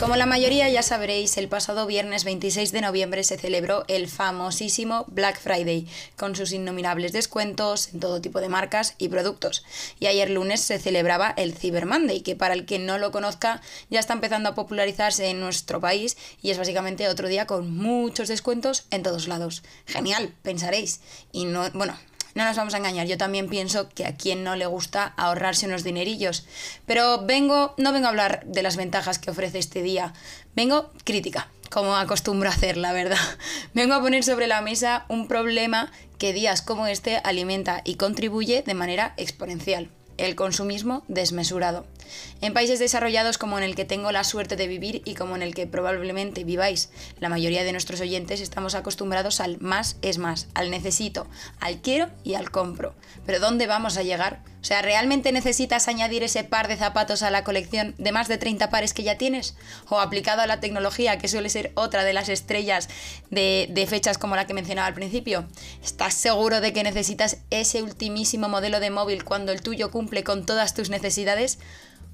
Como la mayoría ya sabréis, el pasado viernes 26 de noviembre se celebró el famosísimo Black Friday, con sus innumerables descuentos en todo tipo de marcas y productos. Y ayer lunes se celebraba el Cyber Monday, que para el que no lo conozca ya está empezando a popularizarse en nuestro país y es básicamente otro día con muchos descuentos en todos lados. Genial, pensaréis. Y no, bueno, no nos vamos a engañar, yo también pienso que a quien no le gusta ahorrarse unos dinerillos. Pero vengo, no vengo a hablar de las ventajas que ofrece este día, vengo crítica, como acostumbro a hacer, la verdad. Vengo a poner sobre la mesa un problema que días como este alimenta y contribuye de manera exponencial el consumismo desmesurado. En países desarrollados como en el que tengo la suerte de vivir y como en el que probablemente viváis, la mayoría de nuestros oyentes estamos acostumbrados al más es más, al necesito, al quiero y al compro. Pero ¿dónde vamos a llegar? O sea, ¿realmente necesitas añadir ese par de zapatos a la colección de más de 30 pares que ya tienes? ¿O aplicado a la tecnología, que suele ser otra de las estrellas de, de, fechas como la que mencionaba al principio? ¿Estás seguro de que necesitas ese ultimísimo modelo de móvil cuando el tuyo cumple con todas tus necesidades?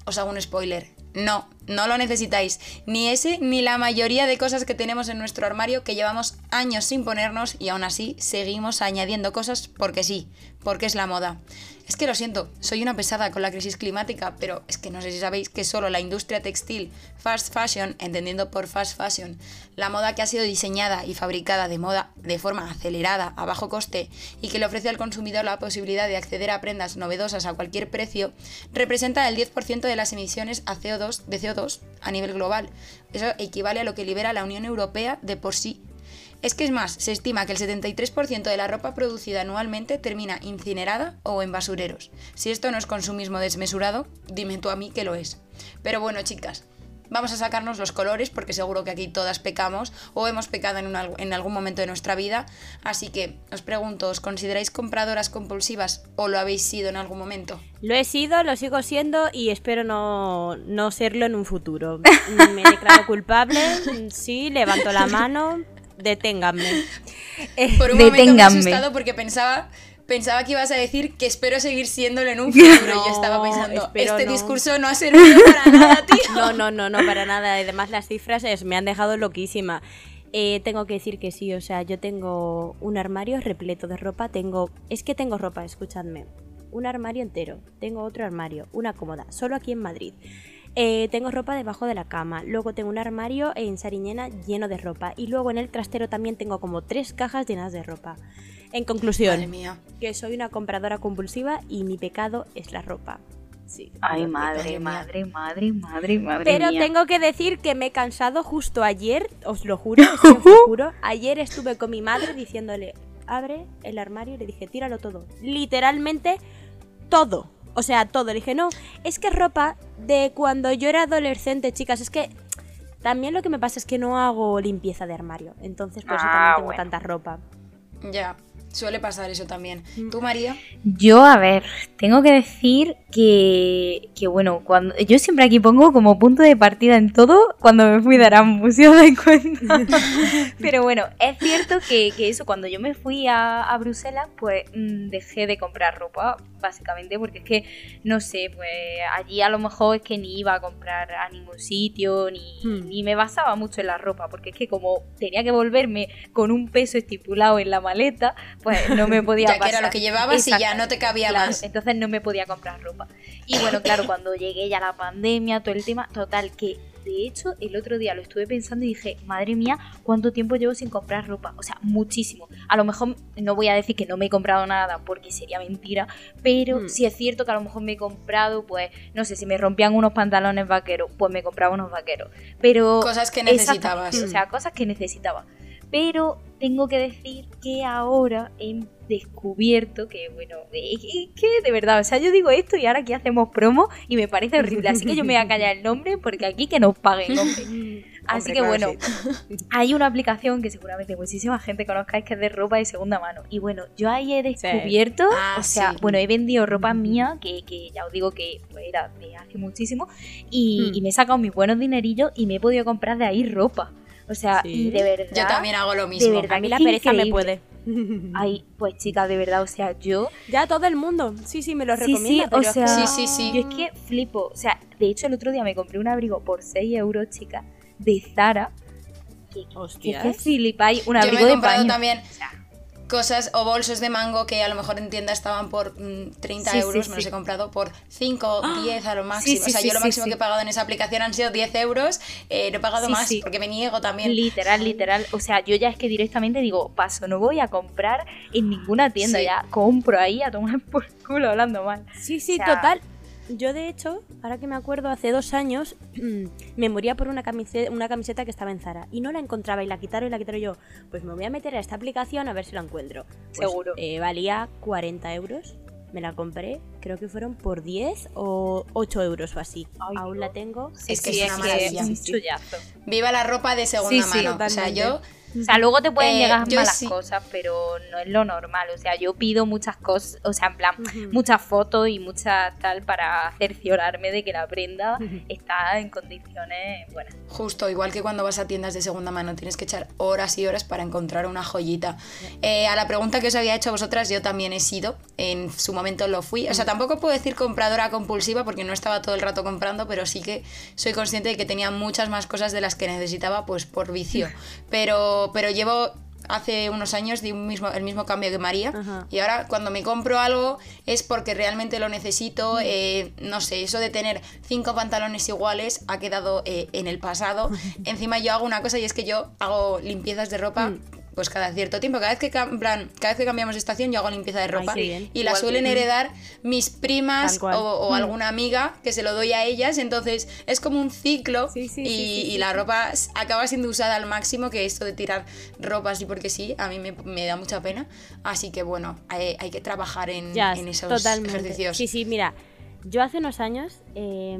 Os hago un spoiler. No, no lo necesitáis. Ni ese ni la mayoría de cosas que tenemos en nuestro armario que llevamos años sin ponernos y aún así seguimos añadiendo cosas porque sí, porque es la moda. Es que lo siento, soy una pesada con la crisis climática, pero es que no sé si sabéis que solo la industria textil, fast fashion, entendiendo por fast fashion, la moda que ha sido diseñada y fabricada de moda de forma acelerada, a bajo coste y que le ofrece al consumidor la posibilidad de acceder a prendas novedosas a cualquier precio, representa el 10% de las emisiones a CO2, de CO2 a nivel global. Eso equivale a lo que libera la Unión Europea de por sí es que es más, se estima que el 73% de la ropa producida anualmente termina incinerada o en basureros. Si esto no es consumismo desmesurado, dime tú a mí que lo es. Pero bueno, chicas, vamos a sacarnos los colores porque seguro que aquí todas pecamos o hemos pecado en, en, algún momento de nuestra vida. Así que os pregunto, ¿os consideráis compradoras compulsivas o lo habéis sido en algún momento? Lo he sido, lo sigo siendo y espero no, no serlo en un futuro. Me declaro culpable, sí, levanto la mano, deténganme. Por un momento me he asustado porque pensaba, pensaba que ibas a decir que espero seguir siéndolo en un futuro. y yo estaba pensando, este discurso no ha servido para nada, tío. No, no, no, no, para nada. Además, las cifras me han dejado loquísima. Eh, tengo que decir que sí, o sea, yo tengo un armario repleto de ropa. Tengo. Es que tengo ropa, escuchadme. Un armario entero. Tengo otro armario, una cómoda, solo aquí en Madrid. Eh, tengo ropa debajo de la cama. Luego tengo un armario en Sariñena lleno de ropa. Y luego en el trastero también tengo como tres cajas llenas de ropa. En conclusión, que soy una compradora compulsiva y mi pecado es la ropa. Sí, Ay, madre, madre, madre, madre, madre. Pero tengo que decir que me he cansado justo ayer, os lo juro, os lo juro. Ayer estuve con mi madre diciéndole, abre el armario y le dije, tíralo todo. Literalmente todo. O sea, todo. Le dije, no, es que ropa de cuando yo era adolescente, chicas. Es que también lo que me pasa es que no hago limpieza de armario. Entonces, por eso ah, también tengo tanta ropa. Ya. Suele pasar eso también. Mm. ¿Tú, María? Yo, a ver, tengo que decir que, que, bueno, cuando yo siempre aquí pongo como punto de partida en todo cuando me fui de Erasmus, si os dais cuenta. Pero bueno, es cierto que, que, eso, cuando yo me fui a, a Bruselas, pues mm, dejé de comprar ropa, básicamente, porque es que, no sé, pues allí a lo mejor es que ni iba a comprar a ningún sitio, ni, hmm. ni me basaba mucho en la ropa, porque es que como tenía que volverme con un peso estipulado en la maleta, pues no me podía ya que era lo que llevabas y ya no te cabía más. Entonces no me podía comprar ropa. Y bueno, claro, cuando llegué ya la pandemia, todo el tema, total, que de hecho, el otro día lo estuve pensando y dije, madre mía, ¿cuánto tiempo llevo sin comprar ropa? O sea, muchísimo. A lo mejor no voy a decir que no me he comprado nada porque sería mentira, pero mm. sí es cierto que a lo mejor me he comprado, pues, no sé, si me rompían unos pantalones vaqueros, pues me compraba unos vaqueros. Pero... Cosas que necesitabas. O sea, cosas que necesitaba. Pero tengo que decir que ahora he descubierto que, bueno, es que de verdad, o sea, yo digo esto y ahora aquí hacemos promo y me parece horrible, así que yo me voy a callar el nombre porque aquí que nos paguen, hombre. Así que bueno, hay una aplicación que seguramente muchísima gente conozcáis que es de ropa de segunda mano. Y bueno, yo ahí he descubierto, Ah, o sea, sí. bueno, he vendido ropa mía, que, que ya os digo que pues, era de hace muchísimo, y, Mm. y me he sacado mis buenos dinerillos y me he podido comprar de ahí ropa. O sea, Sí. y de verdad. Yo también hago lo mismo. verdad. A mí la pereza me puede. Ay, pues chicas, de verdad, o sea, yo Ya todo el mundo. Sí, sí, me lo Sí, recomienda. sí, pero o es que sea, Sí, sí, sí. Yo es que flipo. O sea, de hecho, el otro día me compré un abrigo por 6 euros, chicas, de Zara. Que, que, que Hostias. es que flipáis. Un Yo me abrigo he de comprado paño. también O sea, cosas o bolsos de mango que a lo mejor en tienda estaban por mm, 30 Sí, sí, euros, me los sí. he comprado por 5, 10 a lo máximo. sí, o sea, sí, yo lo sí, máximo sí. que he pagado en esa aplicación han sido 10 euros. Eh, no he pagado Sí, más sí. porque me niego también. literal, literal. O sea, yo ya es que directamente digo, paso, no voy a comprar en ninguna tienda. Sí. Ya compro ahí a tomar por culo hablando mal. Sí, sí, O sea- total. Yo, de hecho, ahora que me acuerdo, hace dos años me moría por una camiseta, una camiseta que estaba en Zara y no la encontraba y la quitaron y la quitaron yo. Pues me voy a meter a esta aplicación a ver si la encuentro. Pues, Seguro. eh, valía 40 euros. Me la compré, creo que fueron por 10 o 8 euros o así. Ay, Aún no. la tengo. Es que Sí, es una sí. chullazo. Viva la ropa de segunda Sí, sí, mano. O sea, yo O sea, luego te pueden Eh, llegar malas sí. cosas, pero no es lo normal. O sea, yo pido muchas cosas, o sea, en plan, Ujú. muchas fotos y muchas tal para cerciorarme de que la prenda Ujú. está en condiciones buenas. Justo, igual que cuando vas a tiendas de segunda mano, tienes que echar horas y horas para encontrar una joyita. Eh, a la pregunta que os había hecho a vosotras, yo también he sido, en su momento lo fui. O sea, tampoco puedo decir compradora compulsiva porque no estaba todo el rato comprando, pero sí que soy consciente de que tenía muchas más cosas de las que necesitaba, pues por vicio. Pero, pero llevo hace unos años di un mismo, el mismo cambio que María Ajá. y ahora cuando me compro algo es porque realmente lo necesito. eh, no sé, eso de tener cinco pantalones iguales ha quedado eh, en el pasado. Encima yo hago una cosa y es que yo hago limpiezas de ropa. Mm. Pues cada cierto tiempo, cada vez que plan, cada vez que cambiamos de estación, yo hago limpieza de ropa y la Igual suelen que- heredar mis primas o, o Mm. alguna amiga que se lo doy a ellas. Entonces es como un ciclo Sí, sí, y, sí, la ropa acaba siendo usada al máximo. Que esto de tirar ropa así porque sí, a mí me, me da mucha pena. Así que bueno, hay, hay que trabajar en, esos totalmente. ejercicios. Sí, sí, mira. Yo hace unos años, eh,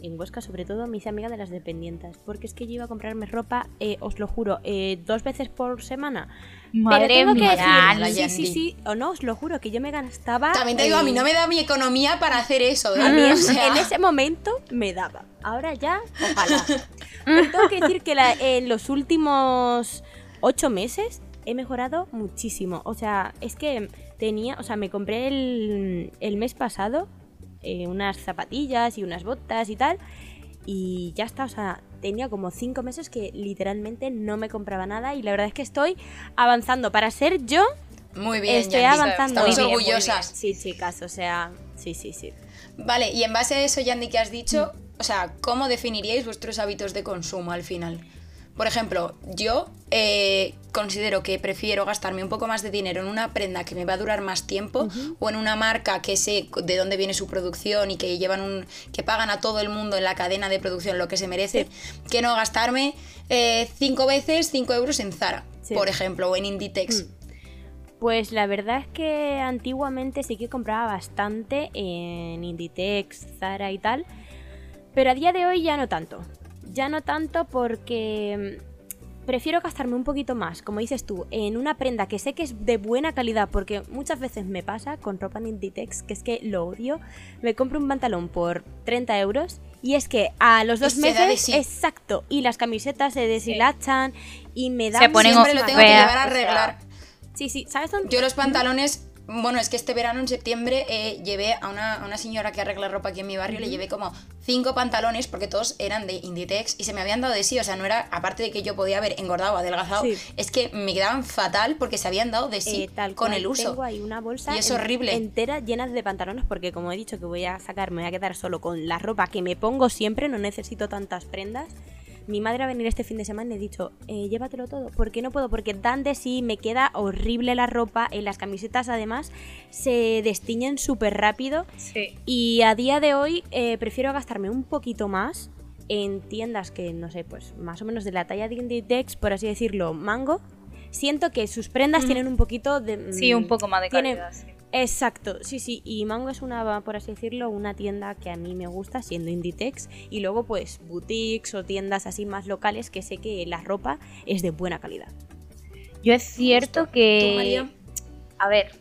en Huesca sobre todo, me hice amiga de las dependientes. Porque es que yo iba a comprarme ropa, eh, os lo juro, eh, dos veces por semana. Madre Pero tengo que mía, decir, sí, sí, sí, o no, os lo juro, que yo me gastaba... También te digo, a mí no me da mi economía para hacer eso. ¿eh? A mí O en, sea, en ese momento me daba. Ahora ya, ojalá. Pero tengo que decir que la- en los últimos ocho meses he mejorado muchísimo. O sea, es que tenía, o sea, me compré el, el mes pasado eh, unas zapatillas y unas botas y tal. Y ya está, o sea, tenía como cinco meses que literalmente no me compraba nada. Y la verdad es que estoy avanzando. Para ser yo, Muy bien, estoy avanzando. Estamos bien, orgullosas. Sí, chicas, o sea, sí, sí, sí. Vale, y en base a eso, Yandy, que has dicho, o sea, ¿cómo definiríais vuestros hábitos de consumo al final? Por ejemplo, yo eh, considero que prefiero gastarme un poco más de dinero en una prenda que me va a durar más tiempo o en una marca que sé de dónde viene su producción y que llevan un que pagan a todo el mundo en la cadena de producción lo que se merece, que no gastarme eh, cinco veces 5 euros en Zara, Sí. por ejemplo, o en Inditex. Pues la verdad es que antiguamente sí que compraba bastante en Inditex, Zara y tal, pero a día de hoy ya no tanto. Ya no tanto porque mm, prefiero gastarme un poquito más, como dices tú, en una prenda que sé que es de buena calidad, porque muchas veces me pasa con ropa en Inditex, que es que lo odio. Me compro un pantalón por 30 euros y es que a los dos se meses, sí. exacto, y las camisetas se deshilachan y me da Se ponen Siempre lo tengo que llevar a arreglar. Sí, sí, ¿sabes dónde? Yo los pantalones, bueno, es que este verano en septiembre eh, llevé a una, a una señora que arregla ropa aquí en mi barrio, le llevé como cinco pantalones porque todos eran de Inditex y se me habían dado de sí, o sea, no era, aparte de que yo podía haber engordado o adelgazado, Sí. es que me quedaban fatal porque se habían dado de sí Eh, tal con cual. el uso. Tengo ahí una bolsa Y es horrible. entera llena de pantalones porque como he dicho que voy a sacar, me voy a quedar solo con la ropa que me pongo siempre, no necesito tantas prendas. Mi madre va a venir este fin de semana y le he dicho, eh, llévatelo todo. ¿Por qué no puedo? Porque dan de sí, me queda horrible la ropa. En las camisetas además se destiñen súper rápido. Sí. Y a día de hoy eh, prefiero gastarme un poquito más en tiendas que, no sé, pues más o menos de la talla de Inditex, por así decirlo, mango, siento que sus prendas tienen un poquito de... Sí, un poco más de calidad. sí. Exacto, sí, sí. Y Mango es una, por así decirlo, una tienda que a mí me gusta, siendo Inditex. Y luego, pues, boutiques o tiendas así más locales que sé que la ropa es de buena calidad. Yo es cierto que. ¿Tú, María? A ver,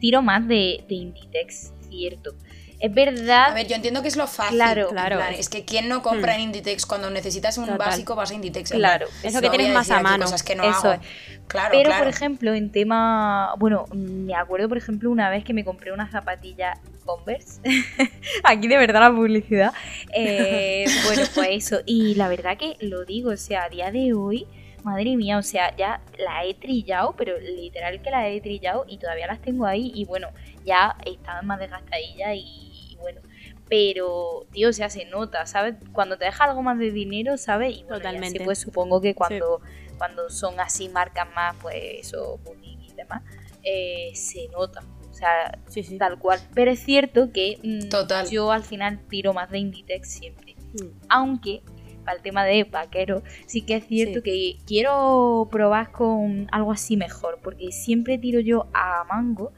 tiro más de, de Inditex, cierto. Es verdad. A ver, yo entiendo que es lo fácil. Claro, claro. Es que ¿quién no compra en Inditex cuando necesitas un Total. básico vas a Inditex? en Claro, plan, eso que no tienes más a mano. Cosas que no Eso hago. es. Claro, Pero, claro. por ejemplo, en tema. Bueno, me acuerdo, por ejemplo, una vez que me compré una zapatilla Converse. Aquí de verdad la publicidad. Eh, bueno, pues eso. Y la verdad que lo digo, o sea, a día de hoy, madre mía, o sea, ya la he trillado, pero literal que la he trillado y todavía las tengo ahí. Y bueno, ya estaban más desgastadillas y, y bueno. Pero, tío, o sea, se nota, ¿sabes? Cuando te deja algo más de dinero, ¿sabes? Y bueno, Totalmente. pues supongo que cuando, cuando son así marcas más, pues eso, y demás, eh, se nota. O sea, Sí, sí. tal cual. Pero es cierto que mm, Total. yo al final tiro más de Inditex siempre. Mm. Aunque, para el tema de vaquero, sí que es cierto Sí. que quiero probar con algo así mejor. Porque siempre tiro yo a mango.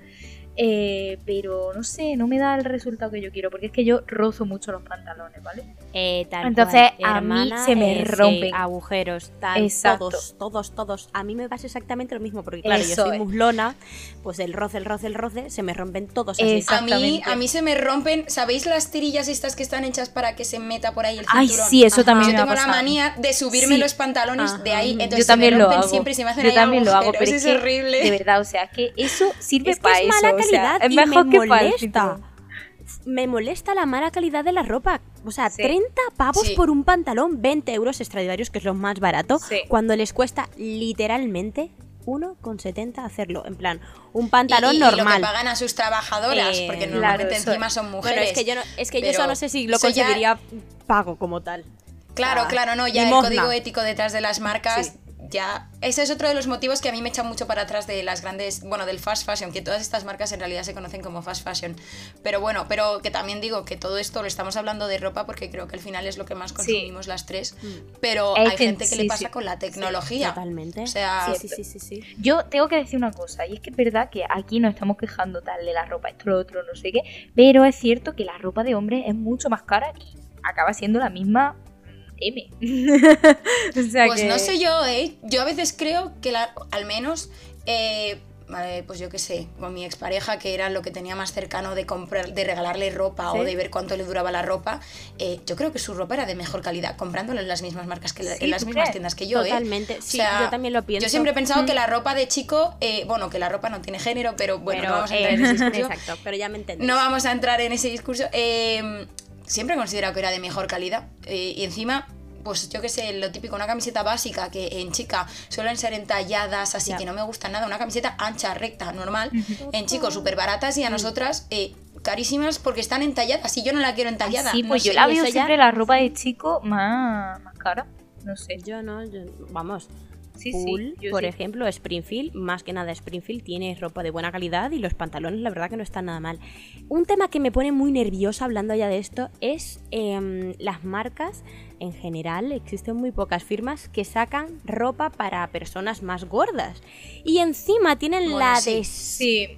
Eh, pero no sé, no me da el resultado que yo quiero. Porque es que yo rozo mucho los pantalones, ¿vale? Eh, tal Entonces, cual, a mí hermana, se me eh, sí, rompen. agujeros, tal, Exacto. todos, todos, todos. A mí me pasa exactamente lo mismo, porque claro, Eso yo soy es. muslona, pues el roce, el roce, el roce, se me rompen todos así. A mí, a mí se me rompen, ¿sabéis las tirillas estas que están hechas para que se meta por ahí el Ay, cinturón? sí, eso Ajá. también Yo me ha tengo la manía de subirme Sí. los pantalones de Ajá. ahí, Yo entonces yo también se me lo rompen hago. siempre y se me hacen yo ahí también lo hago, agujeros, pero es, es que, horrible. De verdad, o sea, es que eso sirve Es que para es eso. mala o sea, calidad es y mejor me que molesta. Me molesta la mala calidad de la ropa. O sea, Sí. 30 pavos Sí. por un pantalón, 20 euros extradivarios, que es lo más barato, Sí. cuando les cuesta literalmente 1,70 hacerlo. En plan, un pantalón y, y lo que normal. pagan a sus trabajadoras, Eh, porque claro, normalmente eso encima son mujeres. Bueno, es que yo no, es que yo eso no sé si lo ya- consideraría pago como tal. Claro, claro, no, ya el código ético detrás de las marcas, Sí. Ya. Ese es otro de los motivos que a mí me echa mucho para atrás de las grandes, bueno, del fast fashion, que todas estas marcas en realidad se conocen como fast fashion. Pero bueno, pero que también digo que todo esto lo estamos hablando de ropa porque creo que al final es lo que más consumimos las tres. Pero Es hay gente que le pasa sí. con la tecnología. Totalmente. O sea, sí, sí, sí, sí, sí. Yo tengo que decir una cosa, y es que es verdad que aquí nos estamos quejando tal de la ropa, esto, lo otro, no sé qué, pero es cierto que la ropa de hombre es mucho más cara y acaba siendo la misma mm, M. o sea Pues que- no sé yo, ¿eh? Yo a veces creo que la- al menos, eh, pues yo qué sé, con mi expareja, que era lo que tenía más cercano de comprar, de regalarle ropa ¿Sí? o de ver cuánto le duraba la ropa, eh, yo creo que su ropa era de mejor calidad, comprándolo en las mismas marcas que la- Sí, en las ¿tú mismas crees? tiendas que yo, ¿eh? Totalmente. O Sí, sea, yo también lo pienso. Yo siempre he pensado que la ropa de chico, eh, bueno, que la ropa no tiene género, pero bueno, Pero, no vamos a eh, entrar en ese discurso. Exacto, pero ya me entendéis. No vamos a entrar en ese discurso. Eh, siempre he considerado que era de mejor calidad. Eh, y encima, pues yo qué sé, lo típico, una camiseta básica que en chica suelen ser entalladas, así que no me gusta nada. Una camiseta ancha, recta, normal. en chicos, súper baratas y a nosotras eh, carísimas porque están entalladas. Y yo no la quiero entallada. Sí, no pues yo sé. la veo ya- siempre la ropa de chico más, más cara. No sé. Yo no, yo- vamos. Sí, sí. por sí. ejemplo, Springfield, más que nada Springfield tiene ropa de buena calidad y los pantalones la verdad que no están nada mal. Un tema que me pone muy nerviosa hablando ya de esto es em, las marcas en general, existen muy pocas firmas que sacan ropa para personas más gordas y encima tienen Bueno, la sí. Sí,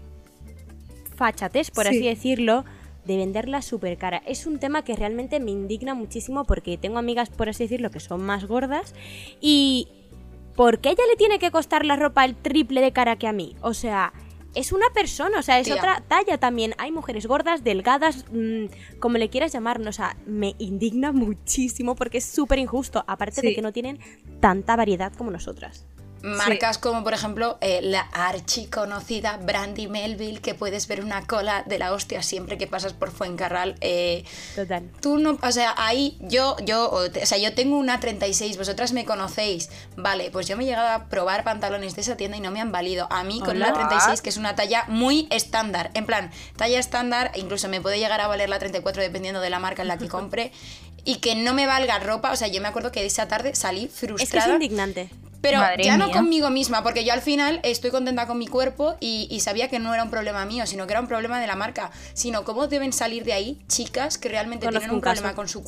desfachatez, por Sí. así decirlo, de venderla súper cara. Es un tema que realmente me indigna muchísimo porque tengo amigas, por así decirlo, que son más gordas y ¿por qué ella le tiene que costar la ropa el triple de cara que a mí? O sea, es una persona, o sea, es Tía. otra talla también. Hay mujeres gordas, delgadas, mm, como le quieras llamar, o sea, me indigna muchísimo porque es súper injusto, aparte de que no tienen tanta variedad como nosotras. Marcas como, por ejemplo, eh, la archiconocida Brandy Melville, que puedes ver una cola de la hostia siempre que pasas por Fuencarral. Eh, Total. Tú no, o sea, ahí yo, yo, o sea, yo tengo una 36, vosotras me conocéis. Vale, pues yo me he llegado a probar pantalones de esa tienda y no me han valido. A mí con Hola. la 36, que es una talla muy estándar. En plan, talla estándar, incluso me puede llegar a valer la 34 dependiendo de la marca en la que compre. Y que no me valga ropa, o sea, yo me acuerdo que esa tarde salí Es que es frustrada. indignante. Pero Madre ya no conmigo misma, porque yo al final estoy contenta con mi cuerpo y, y sabía que no era un problema mío, sino que era un problema de la marca. Sino cómo deben salir de ahí chicas que realmente Conozco tienen un, problema con su sí.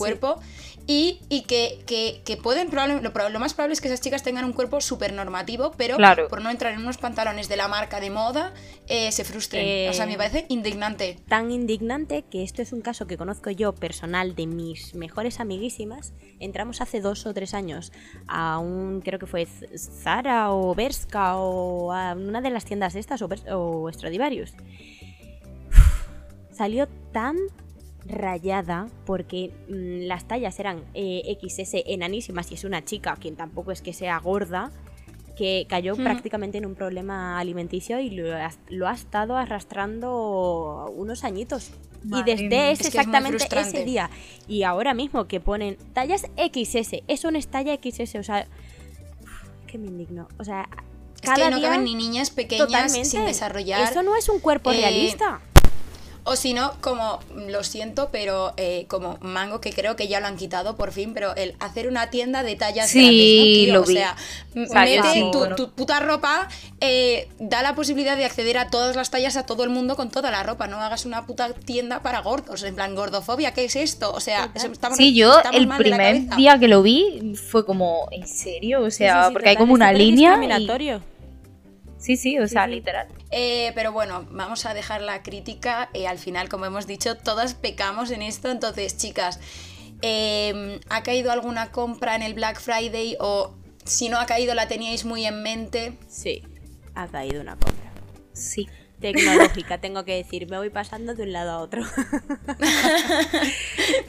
Y, y que, que, que pueden, lo, lo más probable es que esas chicas tengan un cuerpo súper normativo, pero Claro. por no entrar en unos pantalones de la marca de moda, eh, se frustren. Eh, O sea, me parece indignante. Tan indignante que esto es un caso que conozco yo personal de mis mejores amiguísimas. Entramos hace dos o tres años a un, creo que fue Zara o Berska o a una de las tiendas estas o, o Stradivarius. Salió tan rayada porque mm, las tallas eran eh, XS enanísimas y es una chica quien tampoco es que sea gorda que cayó prácticamente en un problema alimenticio y lo ha, lo ha estado arrastrando unos añitos. Madre y desde ese Es exactamente ese día y ahora mismo que ponen tallas XS, eso no es talla XS, o sea, que me indigno. O sea, Es cada que no día caben ni niñas pequeñas sin desarrollar. Eso no es un cuerpo eh, realista. O si no, como, lo siento, pero eh, como Mango, que creo que ya lo han quitado por fin, pero el hacer una tienda de tallas Sí, grandes, ¿no? Tío, lo o vi. sea, Salió mete así, tu, bueno. tu puta ropa, eh, da la posibilidad de acceder a todas las tallas a todo el mundo con toda la ropa, no hagas una puta tienda para gordos, en plan, gordofobia, ¿qué es esto? O sea, estamos, Sí, yo estamos el primer día que lo vi fue como, ¿en serio? O sea, sí, sí, porque hay como una línea. y- discriminatorio. Sí, sí, o sea, sí. literal. Eh, pero bueno, vamos a dejar la crítica. eh, al final, como hemos dicho, todas pecamos en esto. Entonces, chicas, eh, ¿ha caído alguna compra en el Black Friday? O si no ha caído, la teníais muy en mente. Sí, ha caído una compra. Sí. Tecnológica, tengo que decir, me voy pasando de un lado a otro.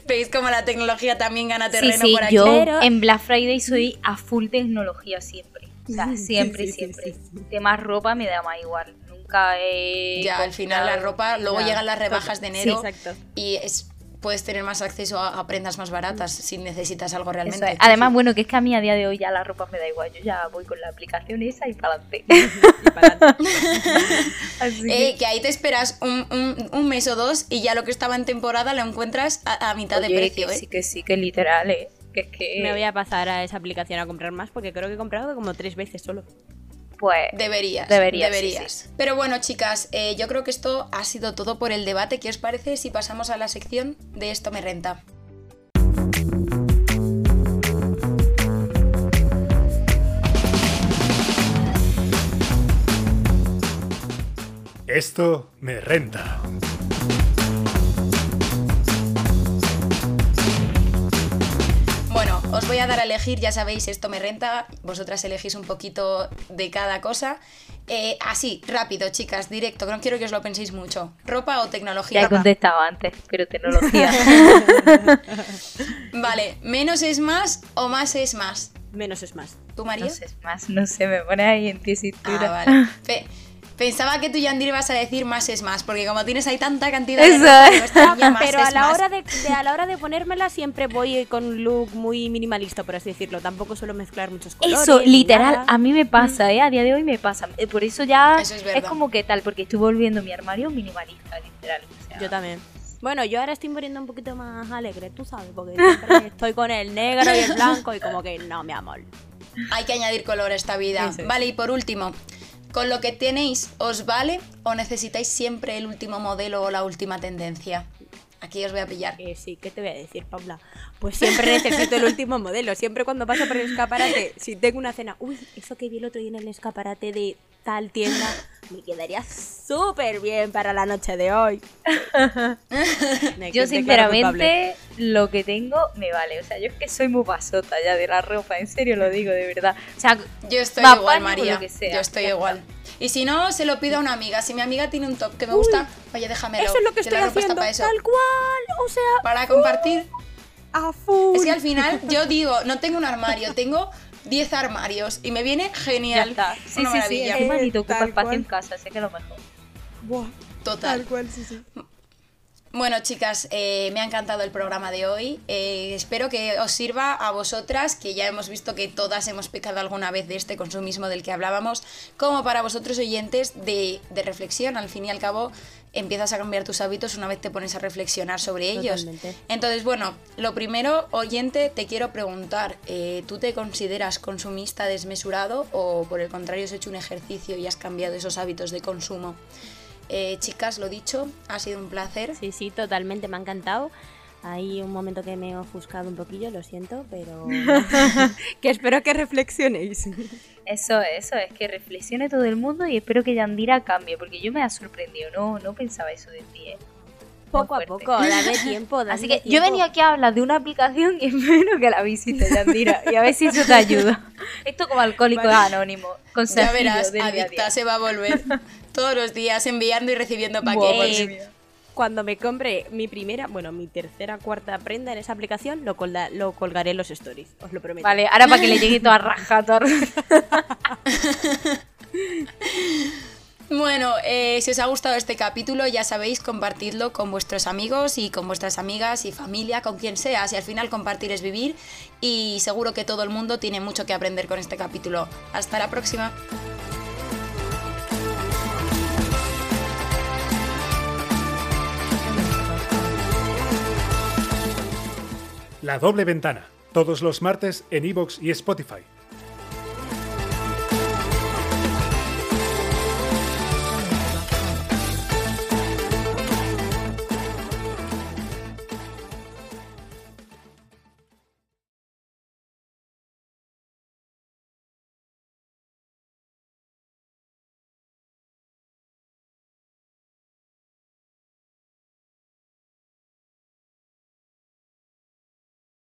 ¿Veis cómo la tecnología también gana Sí, terreno sí, por aquí? yo Pero- en Black Friday soy a full tecnología siempre. O sea, siempre, sí, sí, siempre. sí, Temas ropa me da más igual. Nunca he. Ya, al final la ropa, luego Ya. llegan las rebajas de enero Sí, exacto. y es, puedes tener más acceso a, a prendas más baratas si necesitas algo realmente. es. Además, bueno, que es que a mí a día de hoy ya la ropa me da igual. Yo ya voy con la aplicación esa y para adelante. Y para adelante. Así que- Eh, que ahí te esperas un, un- un mes o dos y ya lo que estaba en temporada lo encuentras a, a mitad de precio, que ¿eh? sí, que sí, que literal, eh. Que es que. Me voy a pasar a esa aplicación a comprar más porque creo que he comprado como tres veces solo. Pues. Deberías. Deberías, Deberías. sí, Pero bueno, chicas, eh, yo creo que esto ha sido todo por el debate. ¿Qué os parece si pasamos a la sección de esto me renta? Esto me renta. Voy a dar a elegir, ya sabéis, esto me renta. Vosotras elegís un poquito de cada cosa. Eh, así, rápido, chicas, directo, que no quiero que os lo penséis mucho. ¿Ropa o Ya tecnología? he contestado antes, pero tecnología. Vale, menos es más o más es más. Menos es más. ¿Tú, María? no sé, es más, no sé, me pone ahí en Ah, tesitura. vale. Pe- pensaba que tú, Yandir, ibas a decir más es más, porque como tienes ahí tanta cantidad Eso de ropa, es. niña más Pero a es la, más. hora de, de- a la hora de ponérmela siempre voy con un look muy minimalista, por así decirlo. Tampoco suelo mezclar muchos colores. Eso, literal, nada. a mí me pasa, ¿eh? A día de hoy me pasa. Eh, Por eso ya Eso es verdad. como que tal, porque estoy volviendo mi armario minimalista, literal. o sea. Yo también. Bueno, yo ahora estoy muriendo un poquito más alegre, tú sabes, porque siempre estoy con el negro y el blanco y como que no, mi amor. Hay que añadir color a esta vida. Eso es. Vale, y por último, ¿con lo que tenéis os vale o necesitáis siempre el último modelo o la última tendencia? Aquí os voy a pillar. Que sí, ¿qué te voy a decir, Paula? Pues siempre necesito el último modelo. Siempre cuando paso por el escaparate, si tengo una cena, uy, eso que vi el otro día en el escaparate de tal tienda, me quedaría súper bien para la noche de hoy. Yo sinceramente lo que tengo me vale. O sea, yo es que soy muy pasota ya de la ropa, en serio lo digo, de verdad. O sea, Yo estoy igual, María. lo que sea. Yo estoy igual. Y si no, se lo pido a una amiga. Si mi amiga tiene un top que me gusta, oye, déjamelo. Eso es lo que la estoy haciendo, para eso. tal cual, o sea, Para compartir. a full. Es que al final yo digo, no tengo un armario, tengo 10 armarios y me viene Ya genial. está. Sí, Una sí, sí. maravilla. Encima ni te ocupa espacio cual. en casa, sé que es lo mejor. Buah, Total. tal cual, sí, sí. Bueno, chicas, eh, me ha encantado el programa de hoy. Eh, espero que os sirva a vosotras, que ya hemos visto que todas hemos pecado alguna vez de este consumismo del que hablábamos, como para vosotros oyentes de, de reflexión. Al fin y al cabo, empiezas a cambiar tus hábitos una vez te pones a reflexionar sobre ellos. Totalmente. Entonces, bueno, lo primero, oyente, te quiero preguntar, eh, ¿tú te consideras consumista desmesurado o por el contrario has hecho un ejercicio y has cambiado esos hábitos de consumo? Eh, chicas, lo dicho, ha sido un placer. Sí, sí, totalmente, me ha encantado. Hay un momento que me he ofuscado un poquillo, lo siento, pero que espero que reflexionéis. Eso, eso, es que reflexione todo el mundo y espero que Yandira cambie, porque yo me ha sorprendido, no, no pensaba eso de ti. ¿eh? Poco a poco, dame tiempo. Así que yo he venido aquí a hablar de una aplicación y espero que la visites, Yandira, y a ver si eso te ayuda. Esto como alcohólico anónimo. ya verás, adicta se va a volver todos los días enviando y recibiendo paquetes cuando me compre mi primera, bueno, mi tercera, cuarta prenda en esa aplicación, lo, lo colgaré en los stories, os lo prometo. Vale, ahora para que le llegue todo a raja, Bueno, eh, si os ha gustado este capítulo, ya sabéis, compartidlo con vuestros amigos y con vuestras amigas y familia, con quien sea. Si al final compartir es vivir y seguro que todo el mundo tiene mucho que aprender con este capítulo. Hasta la próxima. La doble ventana, todos los martes en iVoox y Spotify.